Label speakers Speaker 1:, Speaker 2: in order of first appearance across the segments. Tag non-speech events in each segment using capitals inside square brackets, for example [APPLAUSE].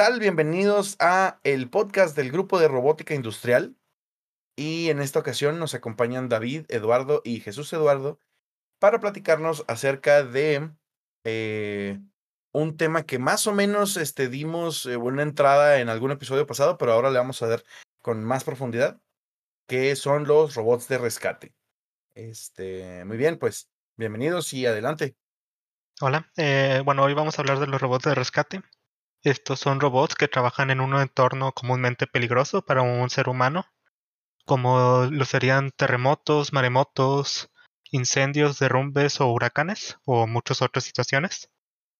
Speaker 1: Tal? Bienvenidos a el podcast del grupo de robótica industrial. Y en esta ocasión nos acompañan David, Eduardo y Jesús Eduardo para platicarnos acerca de eh, un tema que más o menos este, dimos eh, una entrada en algún episodio pasado, pero ahora le vamos a dar con más profundidad, que son los robots de rescate. Este, muy bien, pues bienvenidos y adelante.
Speaker 2: Hola, eh, bueno, hoy vamos a hablar de los robots de rescate. Estos son robots que trabajan en un entorno comúnmente peligroso para un ser humano, como lo serían terremotos, maremotos, incendios, derrumbes o huracanes, o muchas otras situaciones.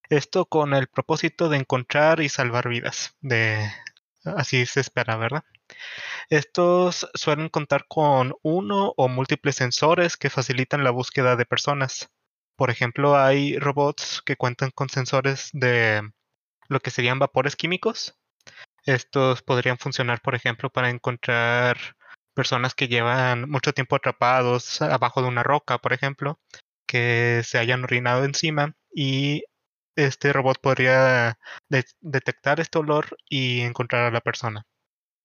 Speaker 2: Esto con el propósito de encontrar y salvar vidas. De así se espera, ¿verdad? Estos suelen contar con uno o múltiples sensores que facilitan la búsqueda de personas. Por ejemplo, hay robots que cuentan con sensores de lo que serían vapores químicos. Estos podrían funcionar, por ejemplo, para encontrar personas que llevan mucho tiempo atrapados abajo de una roca, por ejemplo, que se hayan orinado encima y este robot podría detectar este olor y encontrar a la persona.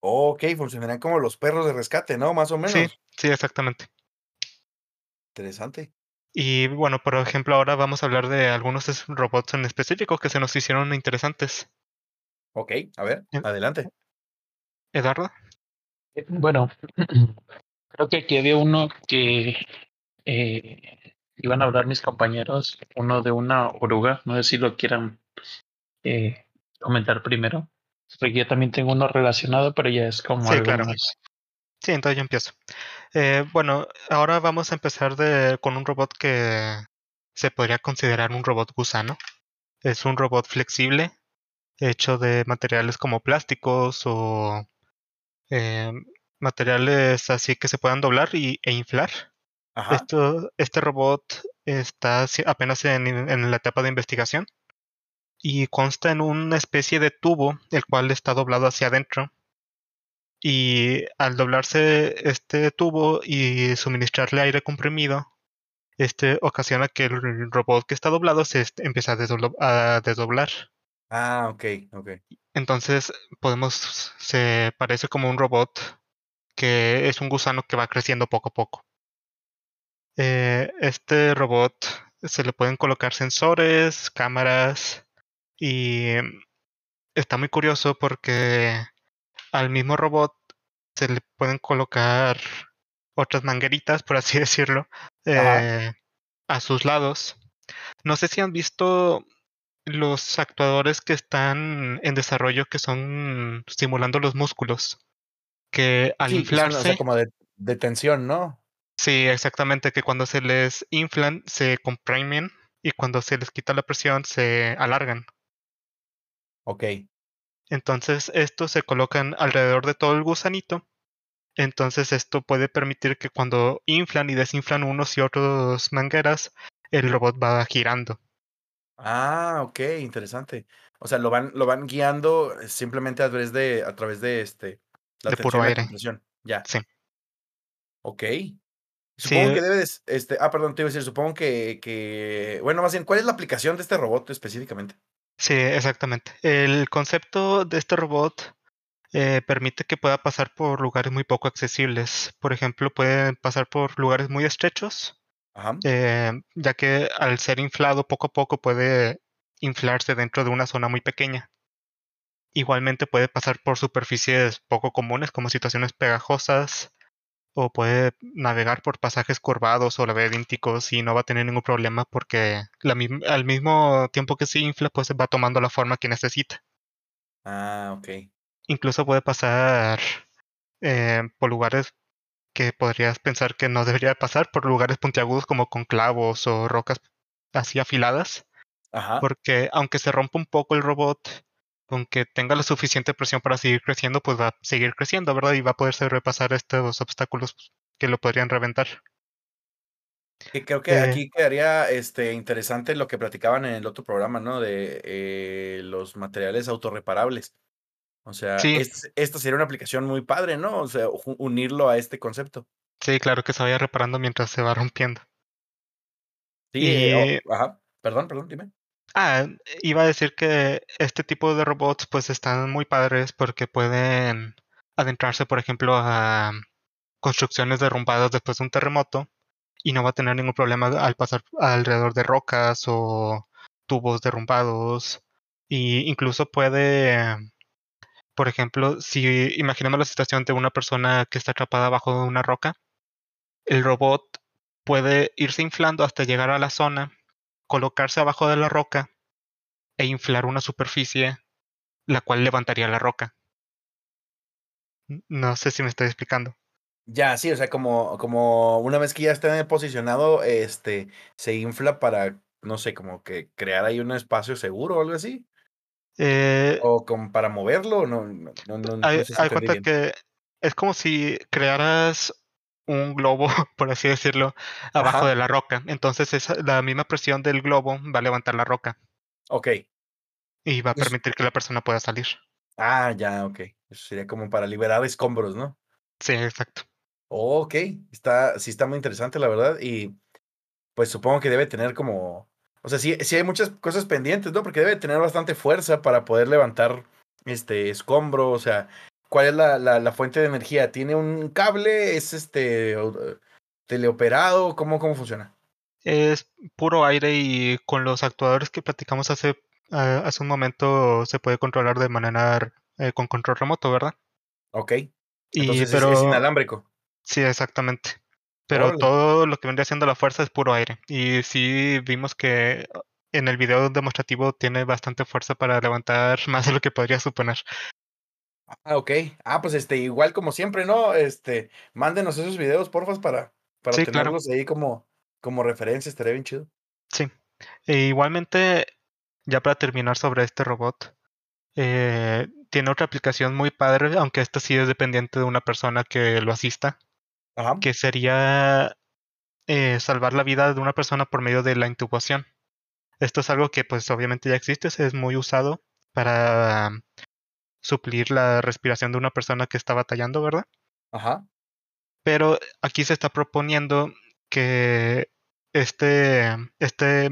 Speaker 1: Ok, funcionarían como los perros de rescate, ¿no? Más o menos.
Speaker 2: Sí, sí, exactamente.
Speaker 1: Interesante.
Speaker 2: Y bueno, por ejemplo, ahora vamos a hablar de algunos robots en específico que se nos hicieron interesantes.
Speaker 1: Ok, a ver, adelante.
Speaker 2: Eduardo.
Speaker 3: Eh, bueno, [CLEARS THROAT] creo que aquí había uno que eh, iban a hablar mis compañeros, uno de una oruga, no sé si lo quieran eh, comentar primero, porque yo también tengo uno relacionado, pero ya es como
Speaker 2: sí, claro. Sí, entonces yo empiezo. Eh, bueno, ahora vamos a empezar de, con un robot que se podría considerar un robot gusano. Es un robot flexible, hecho de materiales como plásticos o eh, materiales así que se puedan doblar y, e inflar. Esto, este robot está apenas en, en la etapa de investigación y consta en una especie de tubo, el cual está doblado hacia adentro y al doblarse este tubo y suministrarle aire comprimido, este ocasiona que el robot que está doblado se empieza a, desdoblar.
Speaker 1: Ah, ok, ok.
Speaker 2: Entonces podemos, se parece como un robot que es un gusano que va creciendo poco a poco. Eh, este robot se le pueden colocar sensores, cámaras y está muy curioso porque al mismo robot se le pueden colocar otras mangueritas, por así [LAUGHS] decirlo, eh, a sus lados. No sé si han visto los actuadores que están en desarrollo que son simulando los músculos. Que al inflarse.
Speaker 1: como de, de, tensión, ¿no?
Speaker 2: Sí, exactamente. Que cuando se les inflan, se comprimen y cuando se les quita la presión, se alargan.
Speaker 1: Ok.
Speaker 2: Entonces estos se colocan alrededor de todo el gusanito. Entonces esto puede permitir que cuando inflan y desinflan unos y otros mangueras, el robot va girando.
Speaker 1: Ah, ok, interesante. O sea, lo van, lo van guiando eh, simplemente a través de, a través de este,
Speaker 2: la de puro aire.
Speaker 1: Ya.
Speaker 2: Sí.
Speaker 1: Ok. Supongo que debes, este, ah, perdón, te iba a decir, supongo que, que, bueno, más bien, ¿cuál es la aplicación de este robot específicamente?
Speaker 2: Sí, exactamente. El concepto de este robot eh, permite que pueda pasar por lugares muy poco accesibles. Por ejemplo, puede pasar por lugares muy estrechos, eh, ya que al ser inflado poco a poco puede inflarse dentro de una zona muy pequeña. Igualmente puede pasar por superficies poco comunes como situaciones pegajosas, o puede navegar por pasajes curvados o laberinticos y no va a tener ningún problema porque al mismo tiempo que se infla, pues va tomando la forma que necesita.
Speaker 1: Ah, ok.
Speaker 2: Incluso puede pasar eh, por lugares que podrías pensar que no debería pasar, por lugares puntiagudos como con clavos o rocas así afiladas.
Speaker 1: Ajá.
Speaker 2: Porque aunque se rompa un poco el robot, aunque tenga la suficiente presión para seguir creciendo, pues va a seguir creciendo, ¿verdad? Y va a poder sobrepasar estos obstáculos que lo podrían reventar.
Speaker 1: Y creo que
Speaker 2: Eh.
Speaker 1: aquí quedaría este, interesante lo que platicaban en el otro programa, ¿no? De eh, los materiales autorreparables. O sea,
Speaker 2: Sí.
Speaker 1: este- esta sería una aplicación muy padre, ¿no? O sea, unirlo a este concepto.
Speaker 2: Sí, claro que se vaya reparando mientras se va rompiendo.
Speaker 1: Sí, eh,
Speaker 2: Y-
Speaker 1: oh, ajá. Perdón, perdón, dime.
Speaker 2: Ah, iba a decir que este tipo de robots pues están muy padres porque pueden adentrarse, por ejemplo, a construcciones derrumbadas después de un terremoto y no va a tener ningún problema al pasar alrededor de rocas o tubos derrumbados. Y incluso puede, por ejemplo, si imaginemos la situación de una persona que está atrapada bajo una roca, el robot puede irse inflando hasta llegar a la zona colocarse abajo de la roca e inflar una superficie la cual levantaría la roca. No sé si me estoy explicando.
Speaker 1: Ya, sí, o sea, como, como una vez que ya está posicionado, este, se infla para, no sé, como que crear ahí un espacio seguro o algo así.
Speaker 2: Eh,
Speaker 1: O como para moverlo, no, no, no, no, no
Speaker 2: hay,
Speaker 1: sé si
Speaker 2: hay cuenta
Speaker 1: bien.
Speaker 2: que es como si crearas un globo, [LAUGHS] por así decirlo, abajo
Speaker 1: Ajá.
Speaker 2: de la roca. Entonces esa- la misma presión del globo va a levantar la roca
Speaker 1: Ok.
Speaker 2: y va a permitir que la persona pueda salir.
Speaker 1: Ah, ya, ok. Eso sería como para liberar escombros, ¿no?
Speaker 2: Sí, exacto.
Speaker 1: Ok, está, sí está muy interesante, la verdad. Y pues supongo que debe tener como. O sea, sí, sí hay muchas cosas pendientes, ¿no? Porque debe tener bastante fuerza para poder levantar este escombro. O sea, ¿cuál es la, la, la fuente de energía? ¿Tiene un cable? ¿Es este teleoperado? ¿Cómo, cómo funciona?
Speaker 2: Es puro aire y con los actuadores que platicamos hace, hace un momento se puede controlar de manera eh, con control remoto, ¿verdad?
Speaker 1: Ok.
Speaker 2: Y,
Speaker 1: Entonces es-
Speaker 2: pero
Speaker 1: es, inalámbrico.
Speaker 2: sí, exactamente. Pero
Speaker 1: Órale.
Speaker 2: todo lo que vendría siendo la fuerza es puro aire. Y sí vimos que en el video demostrativo tiene bastante fuerza para levantar [LAUGHS] más de lo que podría suponer.
Speaker 1: Ah, ok. Ah, pues este, igual como siempre, ¿no? Este, mándenos esos videos, porfas, para, para
Speaker 2: Sí, claro.
Speaker 1: tenerlos ahí como, como referencia, estaría bien chido.
Speaker 2: Sí. E igualmente, ya para terminar sobre este robot, eh, tiene otra aplicación muy padre, aunque esta sí es dependiente de una persona que lo asista,
Speaker 1: Ajá.
Speaker 2: que sería eh, salvar la vida de una persona por medio de la intubación. Esto es algo que pues obviamente ya existe, es muy usado para suplir la respiración de una persona que está batallando, ¿verdad?
Speaker 1: Ajá.
Speaker 2: Pero aquí se está proponiendo que este, este,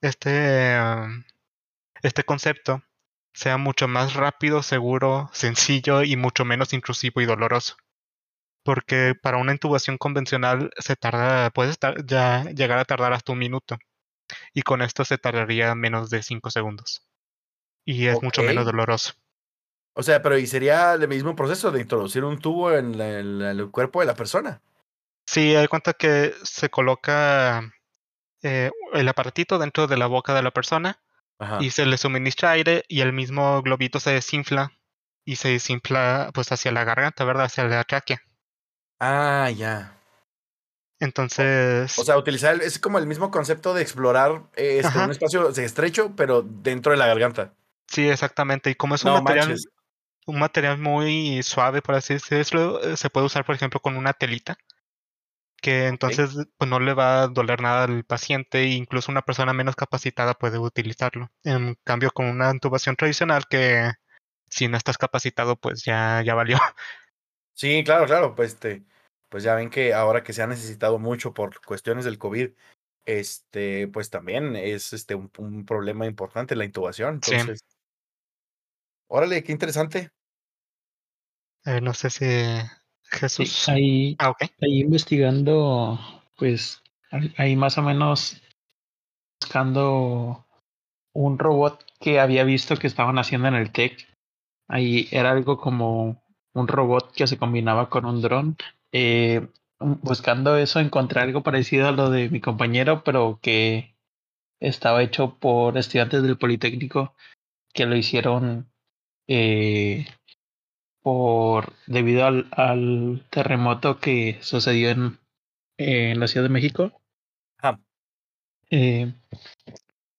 Speaker 2: este, um, este concepto sea mucho más rápido, seguro, sencillo y mucho menos intrusivo y doloroso. Porque para una intubación convencional se tarda, puede estar, ya llegar a tardar hasta un minuto. Y con esto se tardaría menos de 5 segundos. Y es mucho menos doloroso.
Speaker 1: O sea, pero y sería el mismo proceso de introducir un tubo en, la- en la- en el cuerpo de la persona.
Speaker 2: Sí, hay cuenta que se coloca eh, el aparatito dentro de la boca de la persona
Speaker 1: Ajá.
Speaker 2: y se le suministra aire y el mismo globito se desinfla y se desinfla pues hacia la garganta, ¿verdad? Hacia la tráquea.
Speaker 1: Ah, ya.
Speaker 2: Entonces,
Speaker 1: O sea, utilizar el- es como el mismo concepto de explorar eh, este, un espacio estrecho, pero dentro de la garganta.
Speaker 2: sí, exactamente. Y como es un
Speaker 1: No
Speaker 2: material,
Speaker 1: manches.
Speaker 2: Un material muy suave, por así decirlo, eh, se puede usar, por ejemplo, con una telita, que entonces pues, no le va a doler nada al paciente e incluso una persona menos capacitada puede utilizarlo. En cambio, con una intubación tradicional que si no estás capacitado, pues ya, ya valió. [LAUGHS]
Speaker 1: Sí, claro, claro. Pues, este, pues ya ven que ahora que se ha necesitado mucho por cuestiones del COVID, este, pues también es este un, un problema importante la intubación.
Speaker 2: Sí.
Speaker 1: Entonces, órale, qué interesante.
Speaker 2: Eh, no sé si
Speaker 3: Sí,
Speaker 2: Jesús.
Speaker 3: ahí,
Speaker 2: Ah,
Speaker 3: ahí investigando, pues ahí- ahí más o menos buscando un robot que había visto que estaban haciendo en el TEC. Ahí era algo como un robot que se combinaba con un dron. Eh, buscando eso encontré algo parecido a lo de mi compañero, pero que estaba hecho por estudiantes del Politécnico que lo hicieron eh, por debido al, al terremoto que sucedió en, en la Ciudad de México. Eh,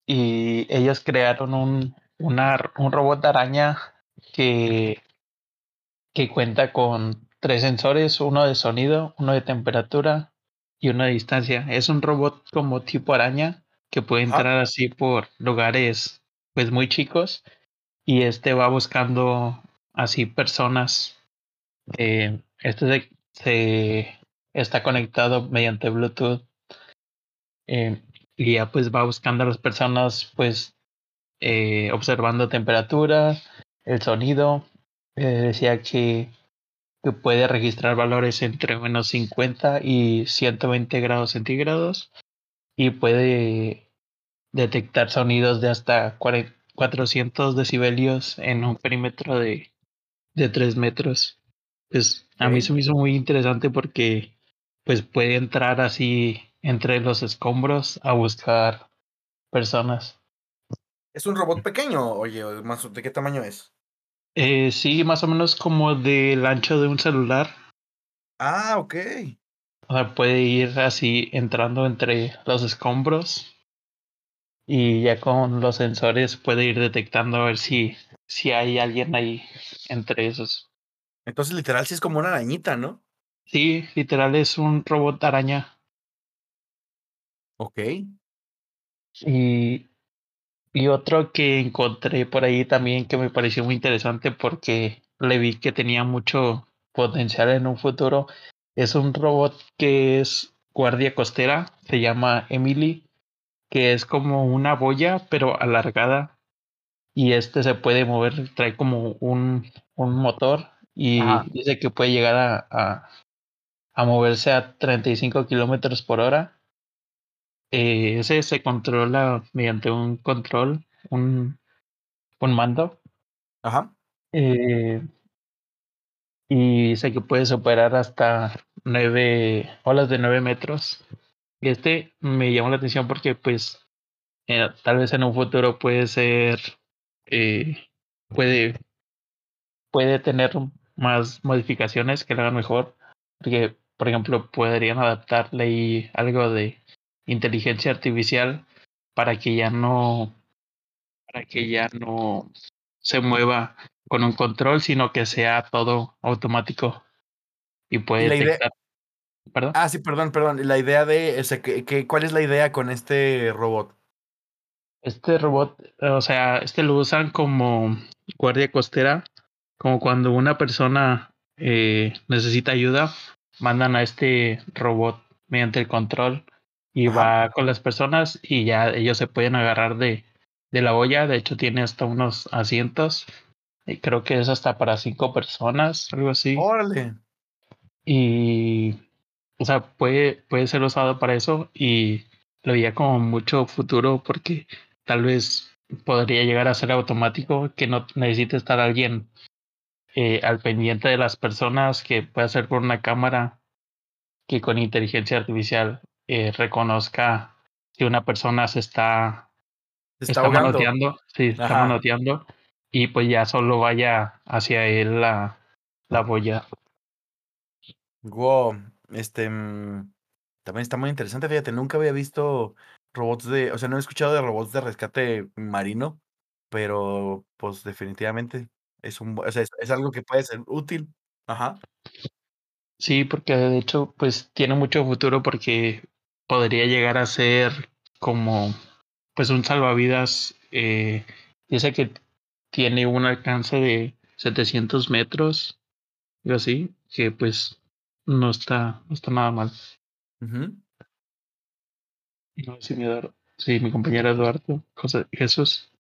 Speaker 3: y ellos crearon un, una, un robot araña que, que cuenta con tres sensores, uno de sonido, uno de temperatura y uno de distancia. Es un robot como tipo araña que puede entrar así por lugares pues muy chicos y este va buscando así personas. Eh, este se, está conectado mediante Bluetooth eh, y ya pues va buscando a las personas pues eh, observando temperatura, el sonido. decía que, que puede registrar valores entre menos 50 y 120 grados centígrados y puede detectar sonidos de hasta 400 decibelios en un perímetro de, de 3 metros. Pues a mí se me hizo muy interesante porque pues puede entrar así entre los escombros a buscar personas.
Speaker 1: ¿Es un robot pequeño? Oye, ¿de qué tamaño es?
Speaker 3: Eh, sí, más o menos como del ancho de un celular.
Speaker 1: Ah, ok.
Speaker 3: O sea, puede ir así entrando entre los escombros y ya con los sensores puede ir detectando a ver si, si hay alguien ahí entre esos.
Speaker 1: Entonces, literal, sí es como una arañita, ¿no?
Speaker 3: Sí, literal es un robot araña.
Speaker 1: Ok.
Speaker 3: Y, y otro que encontré por ahí también que me pareció muy interesante porque le vi que tenía mucho potencial en un futuro. Es un robot que es guardia costera, se llama Emily que es como una boya, pero alargada. Y este se puede mover, trae como un, un motor y dice que puede llegar a, a, a moverse a 35 kilómetros por hora. Eh, ese se controla mediante un control, un, un mando.
Speaker 1: Ajá.
Speaker 3: Eh, y dice que puede superar hasta nueve olas de 9 metros. Este me llamó la atención porque pues eh, tal vez en un futuro puede ser, eh, puede, puede tener más modificaciones que lo hagan mejor. Porque, por ejemplo, podrían adaptarle algo de inteligencia artificial para que ya no, para que ya no se mueva con un control, sino que sea todo automático y puede detectar
Speaker 1: Ah, sí, perdón, perdón. La idea de, ese, que, ¿cuál es la idea con este robot?
Speaker 3: Este robot, o sea, este lo usan como guardia costera, como cuando una persona eh, necesita ayuda, mandan a este robot mediante el control y va con las personas y ya ellos se pueden agarrar de, de la olla. De hecho, tiene hasta unos asientos. Y creo que es hasta para cinco personas, algo así.
Speaker 1: Órale.
Speaker 3: Y o sea, puede, puede ser usado para eso y lo veía como mucho futuro porque tal vez podría llegar a ser automático, que no necesite estar alguien eh, al pendiente de las personas, que pueda ser por una cámara que con inteligencia artificial eh, reconozca si una persona se está, está, manoteando, sí, está manoteando, y pues ya solo vaya hacia él la, la boya.
Speaker 1: Wow, este, mm, también está muy interesante, fíjate, nunca había visto robots de, o sea, no he escuchado de robots de rescate marino, pero pues definitivamente es un, o sea, es, algo que puede ser útil. Ajá.
Speaker 3: Sí, porque de hecho, pues tiene mucho futuro porque podría llegar a ser como, pues un salvavidas. Eh, dice que tiene un alcance de 700 metros, y así, que pues no está, no está nada mal. No, sí, mi, sí, mi compañero Eduardo, José, Jesús.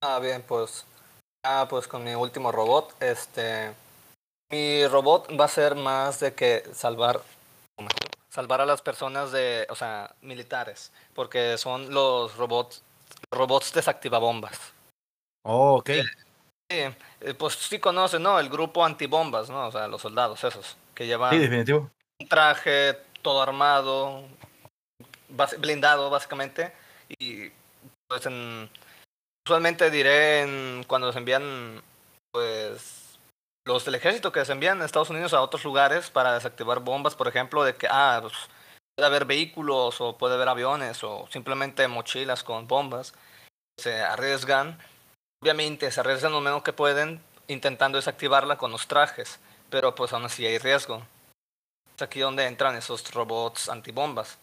Speaker 4: Ah, bien, pues. Ah, pues con mi último robot, este. Mi robot va a ser más de que salvar. Salvar a las personas de. O sea, militares. Porque son los robots. Robots desactivabombas.
Speaker 1: Oh, ok.
Speaker 4: Eh, pues sí conoce, ¿no? El grupo antibombas, ¿no? O sea, los soldados esos, que llevan
Speaker 1: sí, definitivo.
Speaker 4: un traje todo armado, blindado básicamente, y pues en, usualmente diré en, cuando se envían, pues, los del ejército que se envían a Estados Unidos a otros lugares para desactivar bombas, por ejemplo, de que, ah, pues, puede haber vehículos o puede haber aviones o simplemente mochilas con bombas. Se arriesgan, obviamente se arriesgan lo menos que pueden intentando desactivarla con los trajes, pero pues aún así hay riesgo. Es aquí donde entran esos robots antibombas.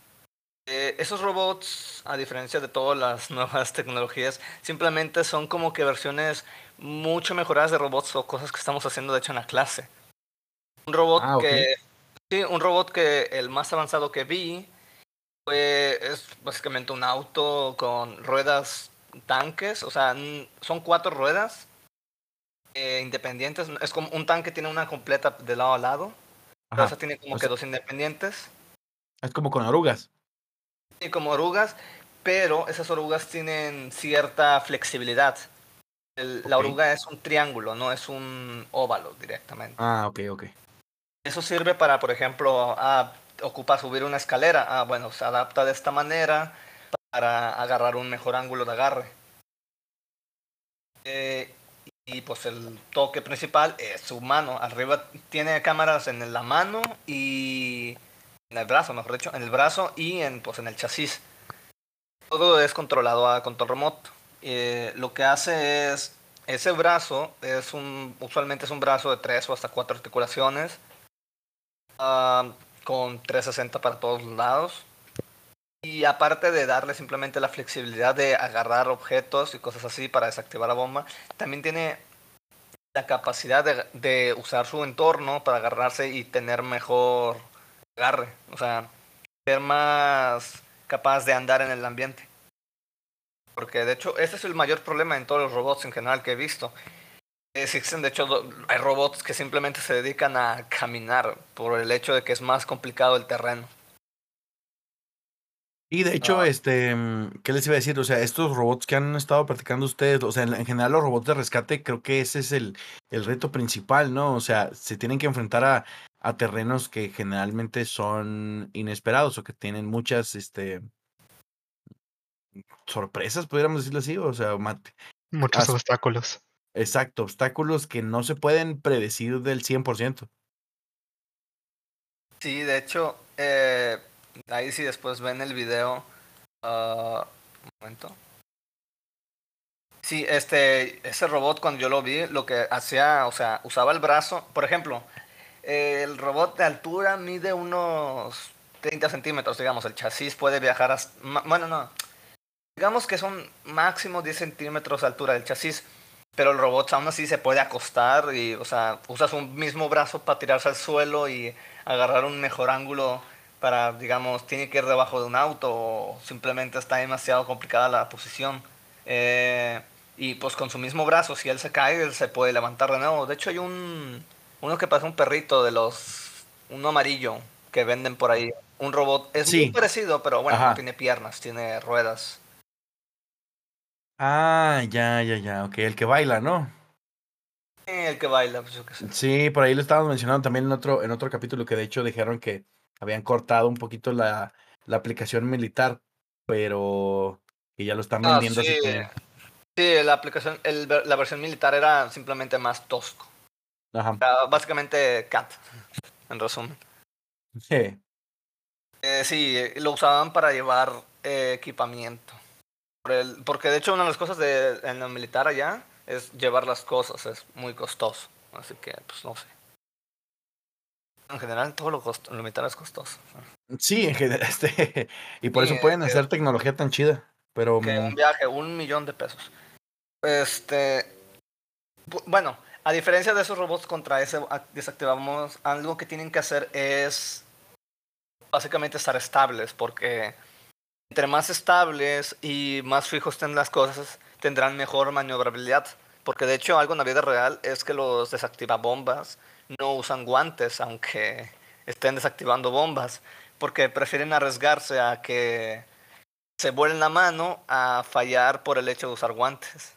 Speaker 4: Eh, esos robots, a diferencia de todas las [LAUGHS] nuevas tecnologías, simplemente son como que versiones mucho mejoradas de robots o cosas que estamos haciendo de hecho en la clase. Un robot
Speaker 1: Ah,
Speaker 4: que sí, un robot que el más avanzado que vi fue es básicamente un auto con ruedas tanques, o sea, son cuatro ruedas eh, independientes. Es como un tanque tiene una completa de lado a lado,
Speaker 1: Ajá.
Speaker 4: esa tiene como
Speaker 1: O
Speaker 4: que dos independientes.
Speaker 1: Es como con orugas.
Speaker 4: Sí, como orugas, pero esas orugas tienen cierta flexibilidad. El- La oruga es un triángulo, no es un óvalo directamente.
Speaker 1: Ah, ok, ok.
Speaker 4: Eso sirve para, por ejemplo, ah, ocupa subir una escalera. Ah, bueno, se adapta de esta manera para agarrar un mejor ángulo de agarre. Eh, y pues el toque principal es su mano. Arriba tiene cámaras en la mano y en el brazo, mejor dicho, en el brazo y en, pues, en el chasis. Todo es controlado a control remoto. Eh, lo que hace es, ese brazo es un, usualmente es un brazo de tres o hasta cuatro articulaciones, ah, con 360 para todos lados. Y aparte de darle simplemente la flexibilidad de agarrar objetos y cosas así para desactivar la bomba, también tiene la capacidad de, usar su entorno para agarrarse y tener mejor agarre. O sea, ser más capaz de andar en el ambiente. Porque de hecho, ese es el mayor problema en todos los robots en general que he visto. Existen, de hecho, hay robots que simplemente se dedican a caminar por el hecho de que es más complicado el terreno.
Speaker 1: Y de hecho,
Speaker 4: Ah.
Speaker 1: este, mm, ¿qué les iba a decir? O sea, estos robots que han estado practicando ustedes, o sea, en, en general los robots de rescate, creo que ese es el, el reto principal, ¿no? O sea, se tienen que enfrentar a, a terrenos que generalmente son inesperados o que tienen muchas, este, sorpresas, podríamos decirlo así, o sea, mate-
Speaker 2: Muchos
Speaker 1: As-
Speaker 2: obstáculos.
Speaker 1: exacto, obstáculos que no se pueden predecir del 100%.
Speaker 4: Sí, de hecho, eh, ahí si después ven el video, ah, un momento. Sí, este, ese robot cuando yo lo vi, lo que hacía, o sea, usaba el brazo, por ejemplo, el robot de altura mide unos 30 centímetros, digamos, el chasis puede viajar hasta, bueno, no, digamos que son máximo 10 centímetros de altura del chasis, pero el robot aún así se puede acostar y, o sea, usas un mismo brazo para tirarse al suelo y agarrar un mejor ángulo para, digamos, tiene que ir debajo de un auto o simplemente está demasiado complicada la posición. Eh, y pues con su mismo brazo, si él se cae, él se puede levantar de nuevo. De hecho, hay un uno que parece un perrito de los uno amarillo que venden por ahí, un robot. Es
Speaker 1: Sí.
Speaker 4: muy parecido, pero bueno,
Speaker 1: Ajá.
Speaker 4: no tiene piernas, tiene ruedas.
Speaker 1: Ah, ya, ya, ya, ok, el que baila, ¿no?
Speaker 4: El que baila, pues yo qué sé.
Speaker 1: Sí, por ahí lo estábamos mencionando también en otro, en otro capítulo que de hecho dijeron que habían cortado un poquito la, la aplicación militar, pero que ya lo están
Speaker 4: Ah,
Speaker 1: vendiendo así
Speaker 4: sí.
Speaker 1: como-
Speaker 4: Sí, la aplicación, el la versión militar era simplemente más tosco.
Speaker 1: Ajá.
Speaker 4: Era básicamente CAT, [LAUGHS] en resumen.
Speaker 1: Sí.
Speaker 4: Eh, sí, eh, lo usaban para llevar eh, equipamiento. Por el- porque de hecho una de las cosas de, en lo militar allá es llevar las cosas, es muy costoso. Así que, pues no sé. En general, todo lo, cost- lo militar es costoso.
Speaker 1: Sí, en general, [LAUGHS] este, y por
Speaker 4: Sí,
Speaker 1: eso pueden
Speaker 4: este-
Speaker 1: hacer tecnología tan chida, pero
Speaker 4: Que
Speaker 1: mm,
Speaker 4: un viaje, un millón de pesos. Este. bu- Bueno, a diferencia de esos robots contra ese desactivamos, algo que tienen que hacer es básicamente estar estables, porque entre más estables y más fijos estén las cosas, tendrán mejor maniobrabilidad. Porque de hecho, algo en la vida real es que los desactivabombas no usan guantes, aunque estén desactivando bombas, porque prefieren arriesgarse a que se vuelen la mano a fallar por el hecho de usar guantes.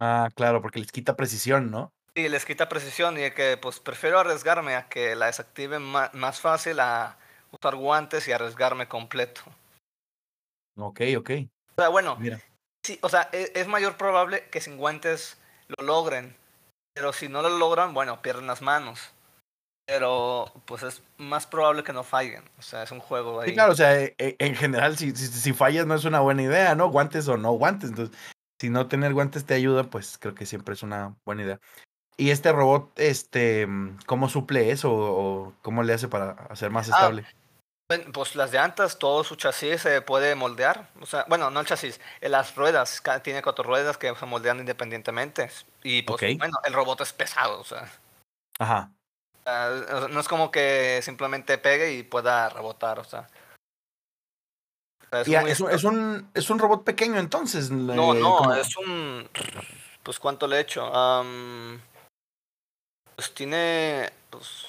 Speaker 1: ah, claro, porque les quita precisión, ¿no?
Speaker 4: Y les quita precisión y que pues prefiero arriesgarme a que la desactiven más fácil a usar guantes y arriesgarme completo.
Speaker 1: Ok, ok.
Speaker 4: O sea, bueno,
Speaker 1: Mira.
Speaker 4: sí, o sea, e- es, mayor probable que sin guantes lo logren, pero si no lo logran, bueno, pierden las manos. pero pues es más probable que no fallen. O sea, es un juego ahí.
Speaker 1: Sí, claro, o sea, e- e- en general, si, si, si fallas no es una buena idea, ¿no? Guantes o no guantes. Entonces, si no tener guantes te ayuda, pues creo que siempre es una buena idea. ¿Y este robot, este, cómo suple eso o cómo le hace para hacer más
Speaker 4: Ah,
Speaker 1: estable?
Speaker 4: Pues las llantas, todo su chasis se puede moldear. O sea, bueno, no el chasis, eh, las ruedas. Tiene cuatro ruedas que se moldean independientemente. Y pues, bueno, el robot es pesado. O sea,
Speaker 1: Ajá.
Speaker 4: Ah, no es como que simplemente pegue y pueda rebotar, o sea. O sea, es
Speaker 1: Y,
Speaker 4: muy
Speaker 1: es, un, es, un, es un robot pequeño entonces.
Speaker 4: No,
Speaker 1: eh,
Speaker 4: no, es un... Pues cuánto le he hecho. Am, pues tiene... Pues,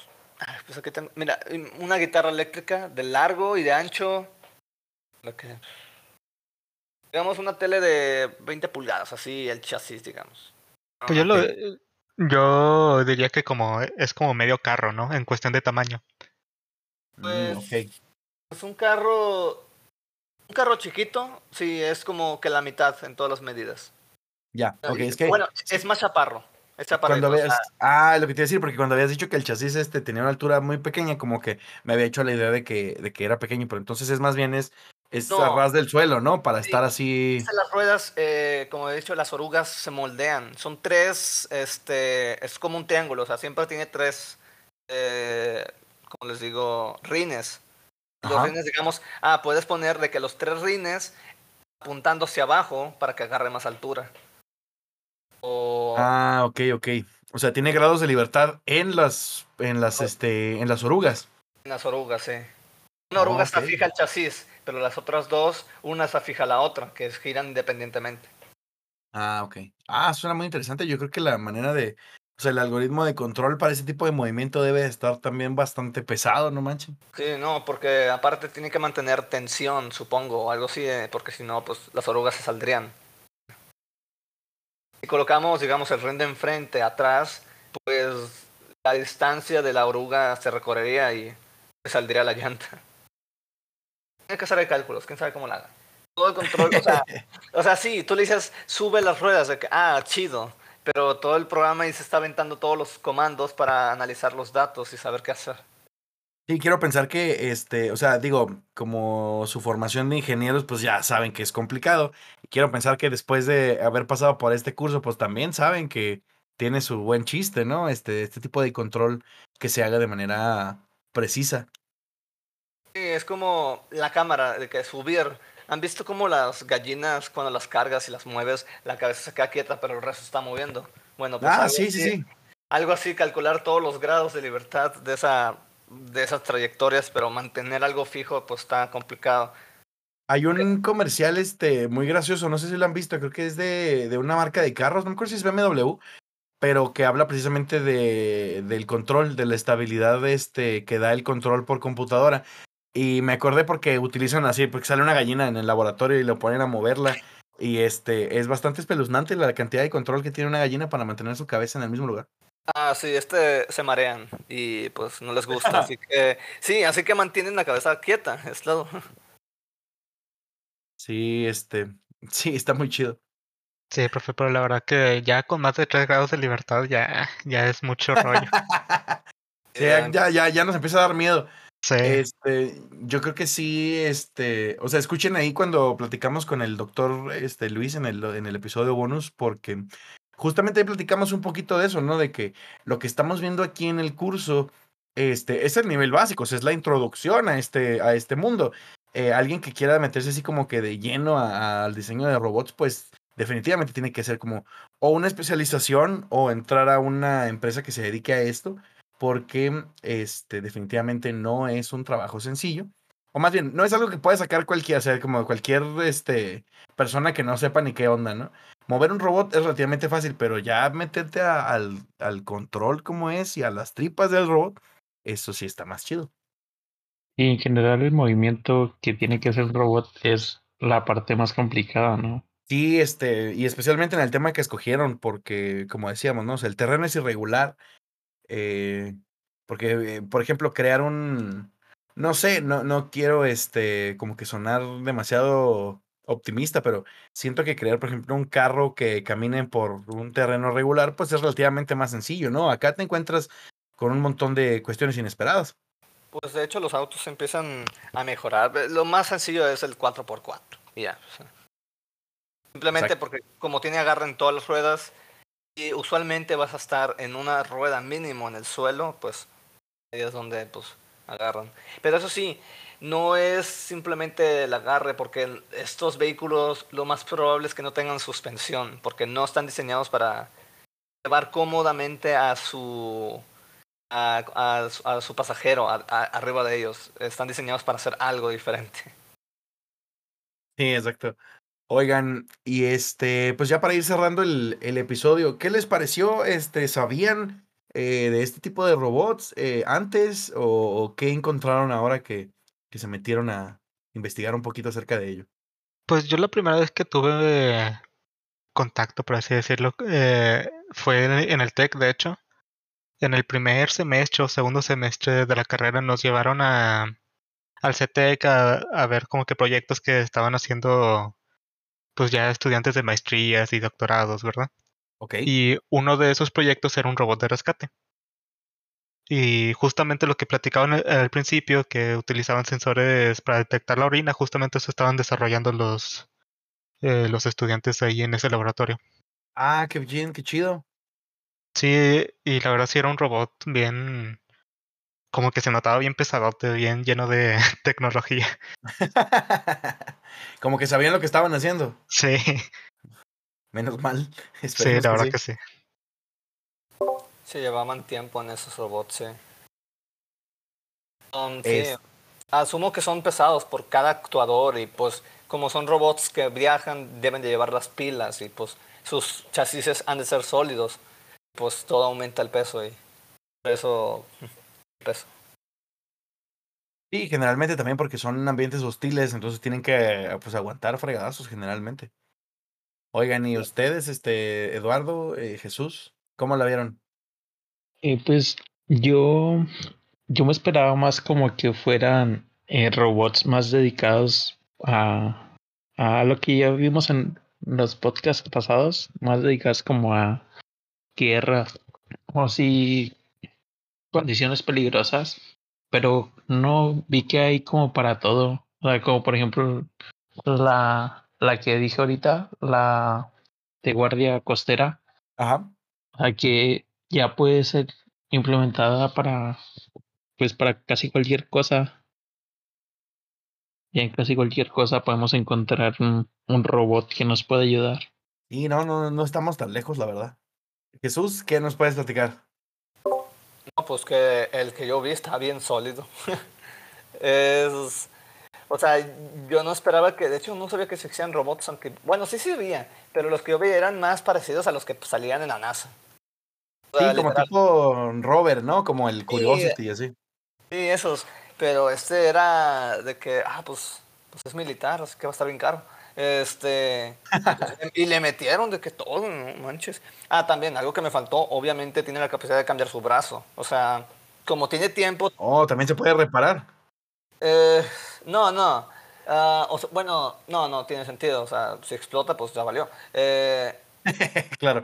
Speaker 4: pues aquí tengo... Mira, una guitarra eléctrica de largo y de ancho. Lo que... Digamos una tele de 20 pulgadas, así el chasis, digamos.
Speaker 2: Pues yo, lo,
Speaker 1: ok.
Speaker 2: yo diría que como es como medio carro, ¿no? En cuestión de tamaño.
Speaker 1: Mm,
Speaker 4: Pues,
Speaker 1: ok.
Speaker 4: Es un carro. Un carro chiquito, sí, es como que la mitad en todas las medidas.
Speaker 1: Ya, ok, es que
Speaker 4: Bueno, es más chaparro. Es chaparro.
Speaker 1: cuando. Ah, lo que te iba a decir, porque cuando habías dicho que el chasis este tenía una altura muy pequeña, como que me había hecho la idea de que, de que era pequeño, pero entonces es más bien es, es
Speaker 4: No.
Speaker 1: a ras del suelo, ¿no? Para
Speaker 4: Sí.
Speaker 1: estar así...
Speaker 4: Las ruedas, eh, como he dicho, las orugas se moldean. Son tres, este, es como un triángulo, o sea, siempre tiene tres, eh, como les digo, rines. Los
Speaker 1: Ajá.
Speaker 4: rines, digamos, ah, puedes poner de que los tres rines apuntando hacia abajo para que agarre más altura. O,
Speaker 1: Ah, ok, ok. O sea, tiene grados de libertad en las, en las, este, en las orugas.
Speaker 4: Las orugas, sí. Una
Speaker 1: Ah,
Speaker 4: oruga está
Speaker 1: ok.
Speaker 4: fija al chasis, pero las otras dos, una está fija a la otra, que giran independientemente.
Speaker 1: Ah, ok. Ah, suena muy interesante. Yo creo que la manera de, o sea, el algoritmo de control para ese tipo de movimiento debe de estar también bastante pesado, no manches.
Speaker 4: Sí, no, porque aparte tiene que mantener tensión, supongo, o algo así, eh, porque si no, pues las orugas se saldrían. Si colocamos, digamos, el rin de enfrente, atrás, pues la distancia de la oruga se recorrería y se saldría la llanta. Tiene que hacer de cálculos, quién sabe cómo la haga. Todo el control, o sea, [LAUGHS] o sea, sí, tú le dices, sube las ruedas, de que, ah, chido, pero todo el programa ahí se está aventando todos los comandos para analizar los datos y saber qué hacer.
Speaker 1: Sí, quiero pensar que, este, o sea, digo, como su formación de ingenieros, pues ya saben que es complicado. Y quiero pensar que después de haber pasado por este curso, pues también saben que tiene su buen chiste, ¿no? Este, este tipo de control que se haga de manera precisa.
Speaker 4: Es como la cámara, de que subir. ¿Han visto cómo las gallinas, cuando las cargas y las mueves, la cabeza se queda quieta, pero el resto está moviendo? Bueno, pues
Speaker 1: ah,
Speaker 4: algo
Speaker 1: sí, sí,
Speaker 4: así-
Speaker 1: sí.
Speaker 4: Algo así, calcular todos los grados de libertad de, esa, de esas trayectorias, pero mantener algo fijo, pues está complicado.
Speaker 1: Hay un comercial este muy gracioso, no sé si lo han visto, creo que es de, de una marca de carros, no me acuerdo si es BMW, pero que habla precisamente de, del control, de la estabilidad este, que da el control por computadora. Y me acordé porque utilizan así, porque sale una gallina en el laboratorio y lo ponen a moverla. Y este es bastante espeluznante la cantidad de control que tiene una gallina para mantener su cabeza en el mismo lugar.
Speaker 4: Ah, sí, este se marean y pues no les gusta, así [LAUGHS] que sí, así que mantienen la cabeza quieta, es todo.
Speaker 1: Sí, este, [LAUGHS] sí, está muy chido.
Speaker 2: Sí, profe, pero la verdad que ya con más de 3 grados de libertad ya, ya es mucho rollo. [LAUGHS]
Speaker 1: Sí, ya, ya, ya, ya nos empieza a dar miedo.
Speaker 2: Sí.
Speaker 1: Este, yo creo que sí, este, o sea, escuchen ahí cuando platicamos con el doctor este, Luis en el, en el episodio bonus, porque justamente ahí platicamos un poquito de eso, ¿no? De que lo que estamos viendo aquí en el curso, este, es el nivel básico, o sea, es la introducción a este, a este mundo. Eh, alguien que quiera meterse así como que de lleno al diseño de robots, pues definitivamente tiene que ser como o una especialización o entrar a una empresa que se dedique a esto porque este definitivamente no es un trabajo sencillo. O más bien, no es algo que puede sacar cualquiera, o sea, como cualquier este, persona que no sepa ni qué onda, ¿no? Mover un robot es relativamente fácil, pero ya meterte a- al, al control como es y a las tripas del robot, eso sí está más chido.
Speaker 3: Y en general el movimiento que tiene que hacer el robot es la parte más complicada, ¿no?
Speaker 1: Sí, este, y especialmente en el tema que escogieron, porque como decíamos, ¿no? O sea, el terreno es irregular. Eh, porque, eh, por ejemplo, crear un, no sé, no, no quiero este, como que sonar demasiado optimista, pero siento que crear, por ejemplo, un carro que camine por un terreno regular, pues es relativamente más sencillo, ¿no? Acá te encuentras con un montón de cuestiones inesperadas.
Speaker 4: Pues de hecho los autos empiezan a mejorar. Lo más sencillo es el 4x4. y Ya. sea. Simplemente
Speaker 1: Exacto.
Speaker 4: porque como tiene agarre en todas las ruedas y usualmente vas a estar en una rueda mínimo en el suelo, pues ahí es donde pues agarran. Pero eso sí, no es simplemente el agarre porque estos vehículos lo más probable es que no tengan suspensión porque no están diseñados para llevar cómodamente a su a, su- pasajero arriba de ellos. Están diseñados para hacer algo diferente.
Speaker 1: Sí, exacto. Oigan, y este, pues ya para ir cerrando el, el episodio, ¿qué les pareció? Este, ¿sabían eh, de este tipo de robots eh, antes o, qué encontraron ahora que, que se metieron a investigar un poquito acerca de ello?
Speaker 2: Pues yo la primera vez que tuve contacto, por así decirlo, eh, fue en el TEC, de hecho. En el primer semestre o segundo semestre de la carrera nos llevaron a, al CTEC a, a ver como que proyectos que estaban haciendo pues ya estudiantes de maestrías y doctorados, ¿verdad?
Speaker 1: ¿Ok?
Speaker 2: Y uno de esos proyectos era un robot de rescate. Y justamente lo que platicaban al principio, que utilizaban sensores para detectar la orina, justamente eso estaban desarrollando los, eh, los estudiantes ahí en ese laboratorio.
Speaker 1: Ah, qué bien, qué chido.
Speaker 2: Sí, y la verdad sí era un robot bien, como que se notaba bien pesadote, bien lleno de [LAUGHS] tecnología. [LAUGHS]
Speaker 1: Como que sabían lo que estaban haciendo.
Speaker 2: Sí,
Speaker 1: Menos mal. [LAUGHS]
Speaker 2: sí, la
Speaker 1: que
Speaker 2: verdad
Speaker 1: sí.
Speaker 2: que sí.
Speaker 4: Se llevaban tiempo en esos robots, sí. Um, sí,
Speaker 1: Es-
Speaker 4: Asumo que son pesados por cada actuador y pues como son robots que viajan deben de llevar las pilas y pues sus chasis han de ser sólidos. Pues todo aumenta el peso y por eso [LAUGHS] el peso.
Speaker 1: Sí, generalmente también porque son ambientes hostiles, entonces tienen que pues aguantar fregadazos generalmente. Oigan, ¿y ustedes, este, Eduardo, eh, Jesús, cómo la vieron?
Speaker 3: Eh, pues yo, yo me esperaba más como que fueran eh, robots más dedicados a, a lo que ya vimos en los podcasts pasados, más dedicados como a guerra o así condiciones peligrosas, pero no vi que hay como para todo, o sea, como por ejemplo la, la que dije ahorita, la de guardia costera,
Speaker 1: Ajá.
Speaker 3: a que ya puede ser implementada para pues para casi cualquier cosa. Y en casi cualquier cosa podemos encontrar un, un robot que nos pueda ayudar.
Speaker 1: Y no, no, no estamos tan lejos, la verdad. Jesús, ¿qué nos puedes platicar?
Speaker 4: No, pues que el que yo vi está bien sólido. [LAUGHS] es. O sea, yo no esperaba que. De hecho, no sabía que existían robots, aunque. Bueno, sí se veía, pero los que yo vi eran más parecidos a los que salían en la NASA. O sea,
Speaker 1: Sí, como
Speaker 4: literal,
Speaker 1: tipo Robert, ¿no? Como el Curiosity y así.
Speaker 4: Sí, esos. Pero este era de que, ah, pues, pues es militar, así que va a estar bien caro. Este. y le metieron de que todo, no manches. Ah, también, algo que me faltó, obviamente tiene la capacidad de cambiar su brazo. O sea, como tiene tiempo,
Speaker 1: Oh, también se puede reparar.
Speaker 4: Eh, no, no. Ah, o sea, bueno, no, no tiene sentido. O sea, si explota, pues ya valió. Eh, [LAUGHS]
Speaker 1: claro.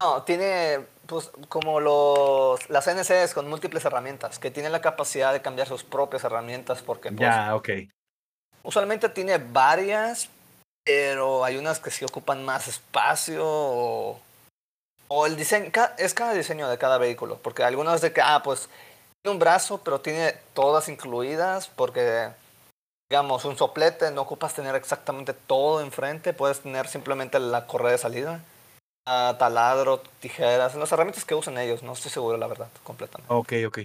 Speaker 4: no, tiene pues como los las NCs con múltiples herramientas, que tienen la capacidad de cambiar sus propias herramientas, porque pues,
Speaker 1: Ya, ok.
Speaker 4: Usualmente tiene varias, pero hay unas que sí ocupan más espacio o, el diseño, es cada diseño de cada vehículo, porque algunos de que, ah, pues tiene un brazo, pero tiene todas incluidas, porque digamos, un soplete, no ocupas tener exactamente todo enfrente, puedes tener simplemente la correa de salida, ah, taladro, tijeras, las herramientas que usan ellos, no estoy seguro, la verdad, completamente.
Speaker 1: Ok, ok.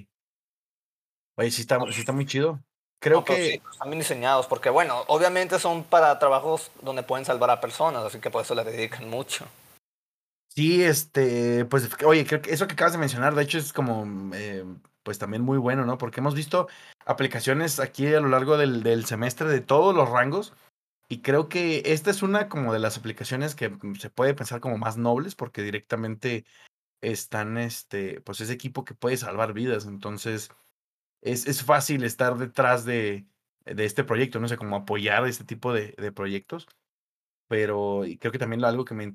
Speaker 1: Oye, sí está, sí está muy chido. Creo que...
Speaker 4: sí, están bien diseñados, porque bueno, obviamente son para trabajos donde pueden salvar a personas, así que por eso le dedican mucho.
Speaker 1: Sí, este, pues, oye, creo que eso que acabas de mencionar, de hecho, es como, eh, pues también muy bueno, ¿no? Porque hemos visto aplicaciones aquí a lo largo del, del semestre de todos los rangos y creo que esta es una como de las aplicaciones que se puede pensar como más nobles porque directamente están, este, pues ese equipo que puede salvar vidas, entonces es, es fácil estar detrás de, de este proyecto, no sé, como apoyar este tipo de, de proyectos pero creo que también algo que, me,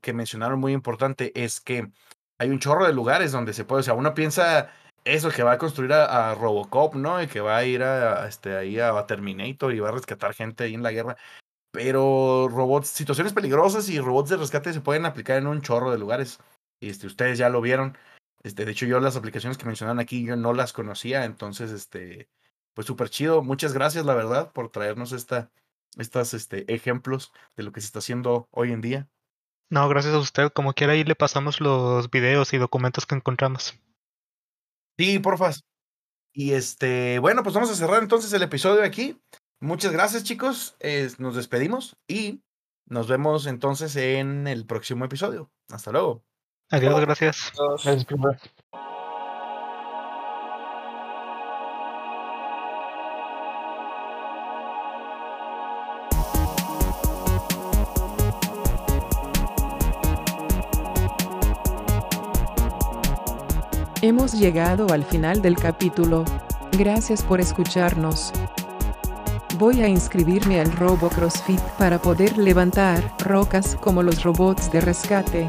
Speaker 1: que mencionaron muy importante es que hay un chorro de lugares donde se puede, o sea, uno piensa eso, que va a construir a, Robocop, ¿no? Y que va a ir a, este, ahí a Terminator y va a rescatar gente ahí en la guerra. Pero robots, situaciones peligrosas y robots de rescate se pueden aplicar en un chorro de lugares. Y este, ustedes ya lo vieron. Este, de hecho, yo las aplicaciones que mencionan aquí, yo no las conocía. Entonces, este, pues súper chido. Muchas gracias, la verdad, por traernos esta, estas este, ejemplos de lo que se está haciendo hoy en día.
Speaker 2: No, gracias a usted. Como quiera, ahí le pasamos los videos y documentos que encontramos.
Speaker 1: Sí, porfas. Y este, bueno, pues vamos a cerrar entonces el episodio aquí. Muchas gracias, chicos. nos despedimos y nos vemos entonces en el próximo episodio. Hasta luego.
Speaker 2: Adiós, gracias.
Speaker 3: Gracias,
Speaker 5: Hemos llegado al final del capítulo. Gracias por escucharnos. Voy a inscribirme al Robo CrossFit para poder levantar rocas como los robots de rescate.